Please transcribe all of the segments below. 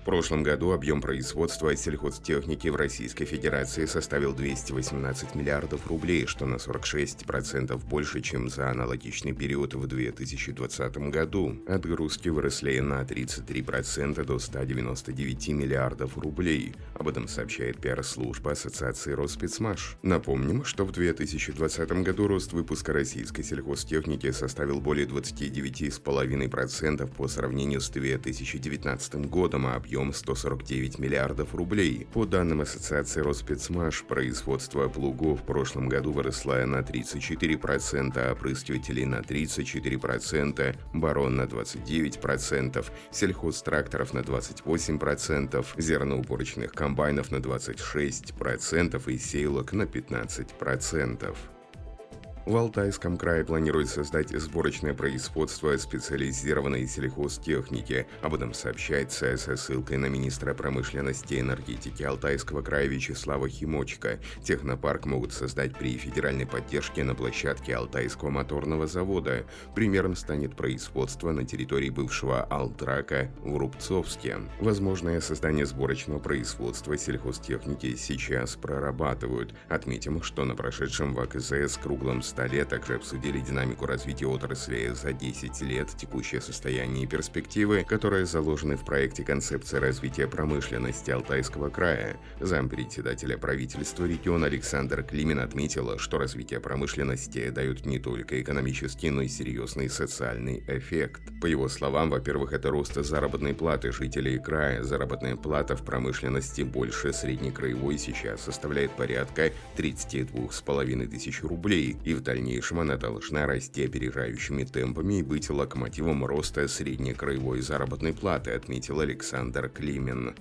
В прошлом году объем производства сельхозтехники в Российской Федерации составил 218 миллиардов рублей, что на 46% больше, чем за аналогичный период в 2020 году. Отгрузки выросли на 33% до 199 миллиардов рублей. Об этом сообщает пиар-служба Ассоциации Роспецмаш. Напомним, что в 2020 году рост выпуска российской сельхозтехники составил более 29,5% по сравнению с 2019 годом, а объем 149 миллиардов рублей. По данным Ассоциации Роспецмаш, производство плугов в прошлом году выросло на 34%, опрыскивателей на 34%, барон на 29%, сельхозтракторов на 28%, зерноуборочных комбайнов на 26% и сеялок на 15%. В Алтайском крае планируют создать сборочное производство специализированной сельхозтехники. Об этом сообщается со ссылкой на министра промышленности и энергетики Алтайского края Вячеслава Химочка. Технопарк могут создать при федеральной поддержке на площадке Алтайского моторного завода. Примером станет производство на территории бывшего Алтрака в Рубцовске. Возможное создание сборочного производства сельхозтехники сейчас прорабатывают. Отметим, что на прошедшем в АКЗС круглом столе также обсудили динамику развития отрасли за 10 лет, текущее состояние и перспективы, которые заложены в проекте концепции развития промышленности Алтайского края. Зампредседателя правительства региона Александр Климин отметил, что развитие промышленности дает не только экономический, но и серьезный социальный эффект. По его словам, во-первых, это рост заработной платы жителей края. Заработная плата в промышленности больше среднекраевой сейчас составляет порядка 32,5 тысяч рублей, и в дальнейшем она должна расти опережающими темпами и быть локомотивом роста среднекраевой заработной платы, отметил Александр Климен.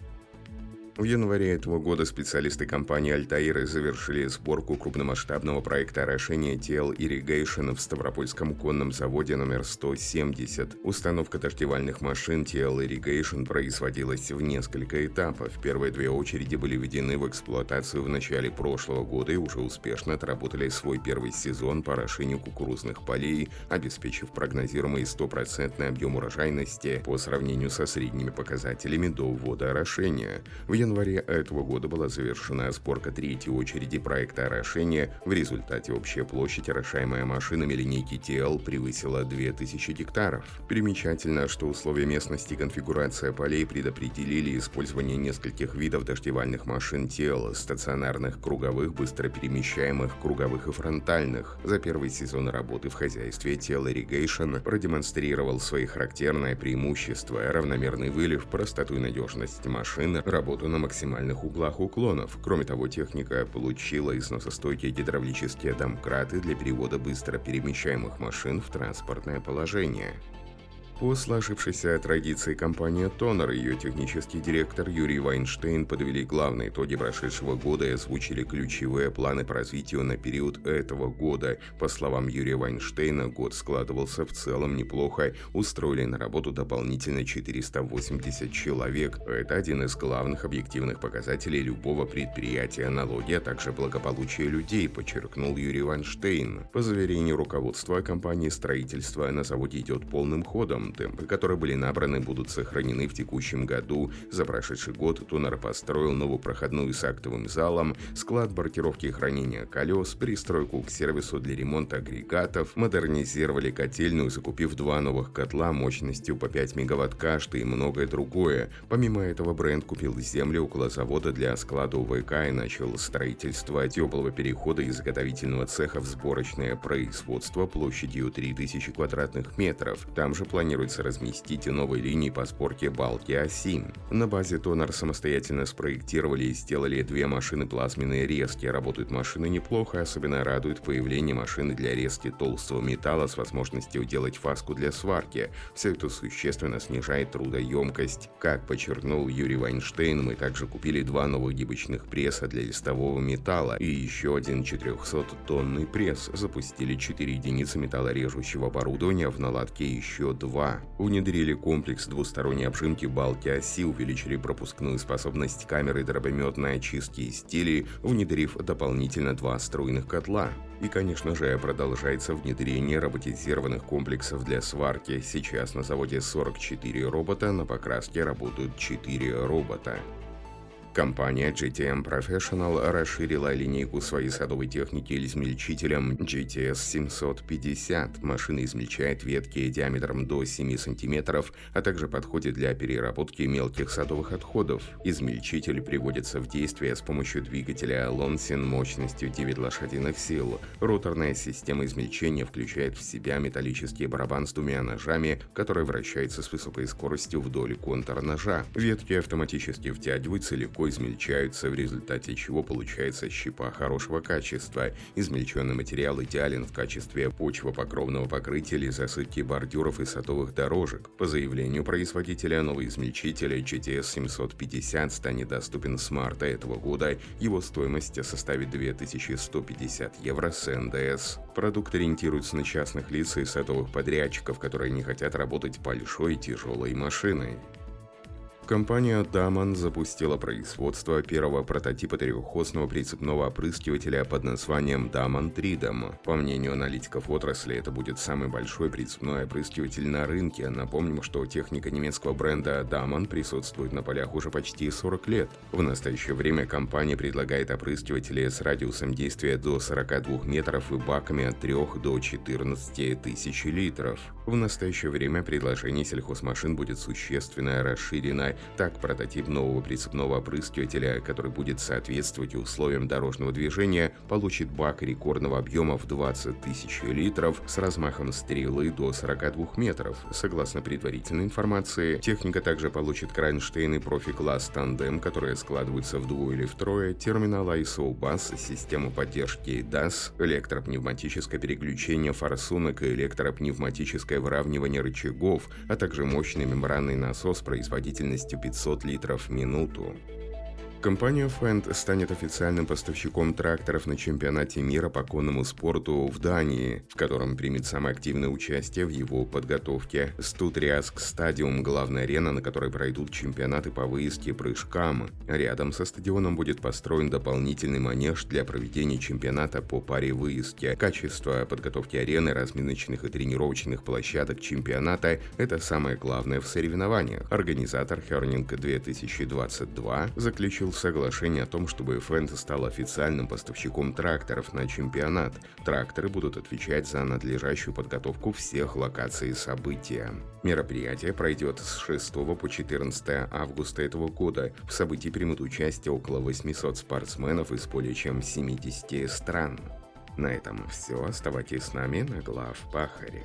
В январе этого года специалисты компании «Альтаир» завершили сборку крупномасштабного проекта орошения TL Irrigation в Ставропольском конном заводе номер 170. Установка дождевальных машин TL Irrigation производилась в несколько этапов. Первые две очереди были введены в эксплуатацию в начале прошлого года и уже успешно отработали свой первый сезон по орошению кукурузных полей, обеспечив прогнозируемый стопроцентный объем урожайности по сравнению со средними показателями до ввода орошения. В январе этого года была завершена сборка третьей очереди проекта орошения. В результате общая площадь орошаемой машинами линейки TL превысила 2000 гектаров. Примечательно, что условия местности и конфигурация полей предопределили использование нескольких видов дождевальных машин TL, стационарных, круговых, быстро перемещаемых, круговых и фронтальных. За первый сезон работы в хозяйстве TL Irrigation продемонстрировал свои характерные преимущества, равномерный вылив, простоту и надежность машин, работу на максимальных углах уклонов. Кроме того, техника получила износостойкие гидравлические домкраты для перевода быстро перемещаемых машин в транспортное положение. По сложившейся традиции компания «Тонер» и ее технический директор Юрий Вайнштейн подвели главные итоги прошедшего года и озвучили ключевые планы по развитию на период этого года. По словам Юрия Вайнштейна, год складывался в целом неплохо. Устроили на работу дополнительно 480 человек. Это один из главных объективных показателей любого предприятия налоги, а также благополучие людей, подчеркнул Юрий Вайнштейн. По заверению руководства компании строительство на заводе идет полным ходом темпы, которые были набраны, будут сохранены в текущем году. За прошедший год Тунер построил новую проходную с актовым залом, склад бортировки и хранения колес, пристройку к сервису для ремонта агрегатов, модернизировали котельную, закупив два новых котла мощностью по 5 мегаватт каждый и многое другое. Помимо этого, бренд купил землю около завода для склада УВК и начал строительство теплого перехода из заготовительного цеха в сборочное производство площадью 3000 квадратных метров. Там же планируется планируется разместить новые линии по сборке балки оси. На базе Тонар самостоятельно спроектировали и сделали две машины плазменные резки. Работают машины неплохо, особенно радует появление машины для резки толстого металла с возможностью делать фаску для сварки. Все это существенно снижает трудоемкость. Как подчеркнул Юрий Вайнштейн, мы также купили два новых гибочных пресса для листового металла и еще один 400-тонный пресс. Запустили 4 единицы металлорежущего оборудования, в наладке еще два Внедрили комплекс двусторонней обжимки балки оси, увеличили пропускную способность камеры дробометной очистки изделий, внедрив дополнительно два струйных котла. И, конечно же, продолжается внедрение роботизированных комплексов для сварки. Сейчас на заводе 44 робота, на покраске работают 4 робота. Компания GTM Professional расширила линейку своей садовой техники измельчителем GTS 750. Машина измельчает ветки диаметром до 7 см, а также подходит для переработки мелких садовых отходов. Измельчитель приводится в действие с помощью двигателя Lonsin мощностью 9 лошадиных сил. Роторная система измельчения включает в себя металлический барабан с двумя ножами, который вращается с высокой скоростью вдоль контура ножа. Ветки автоматически втягиваются легко измельчаются, в результате чего получается щепа хорошего качества. Измельченный материал идеален в качестве почвопокровного покрытия или засыпки бордюров и садовых дорожек. По заявлению производителя, новый измельчитель GTS 750 станет доступен с марта этого года. Его стоимость составит 2150 евро с НДС. Продукт ориентируется на частных лиц и садовых подрядчиков, которые не хотят работать большой тяжелой машиной. Компания Daman запустила производство первого прототипа трехосного прицепного опрыскивателя под названием Daman Tridom. По мнению аналитиков отрасли, это будет самый большой прицепной опрыскиватель на рынке. Напомним, что техника немецкого бренда Daman присутствует на полях уже почти 40 лет. В настоящее время компания предлагает опрыскиватели с радиусом действия до 42 метров и баками от 3 до 14 тысяч литров. В настоящее время предложение сельхозмашин будет существенно расширено так, прототип нового прицепного опрыскивателя, который будет соответствовать условиям дорожного движения, получит бак рекордного объема в 20 тысяч литров с размахом стрелы до 42 метров. Согласно предварительной информации, техника также получит кронштейны профи-класс тандем, которые складываются вдвое или втрое, терминал ISO BUS, систему поддержки DAS, электропневматическое переключение форсунок и электропневматическое выравнивание рычагов, а также мощный мембранный насос производительности 200-500 литров в минуту. Компания Fendt станет официальным поставщиком тракторов на чемпионате мира по конному спорту в Дании, в котором примет самое активное участие в его подготовке. Стутриаск Стадиум – главная арена, на которой пройдут чемпионаты по выездке прыжкам. Рядом со стадионом будет построен дополнительный манеж для проведения чемпионата по паре выездки. Качество подготовки арены, разминочных и тренировочных площадок чемпионата – это самое главное в соревнованиях. Организатор Хернинг 2022 заключил заключил соглашение о том, чтобы Фэнт стал официальным поставщиком тракторов на чемпионат. Тракторы будут отвечать за надлежащую подготовку всех локаций события. Мероприятие пройдет с 6 по 14 августа этого года. В событии примут участие около 800 спортсменов из более чем 70 стран. На этом все. Оставайтесь с нами на глав Пахаре.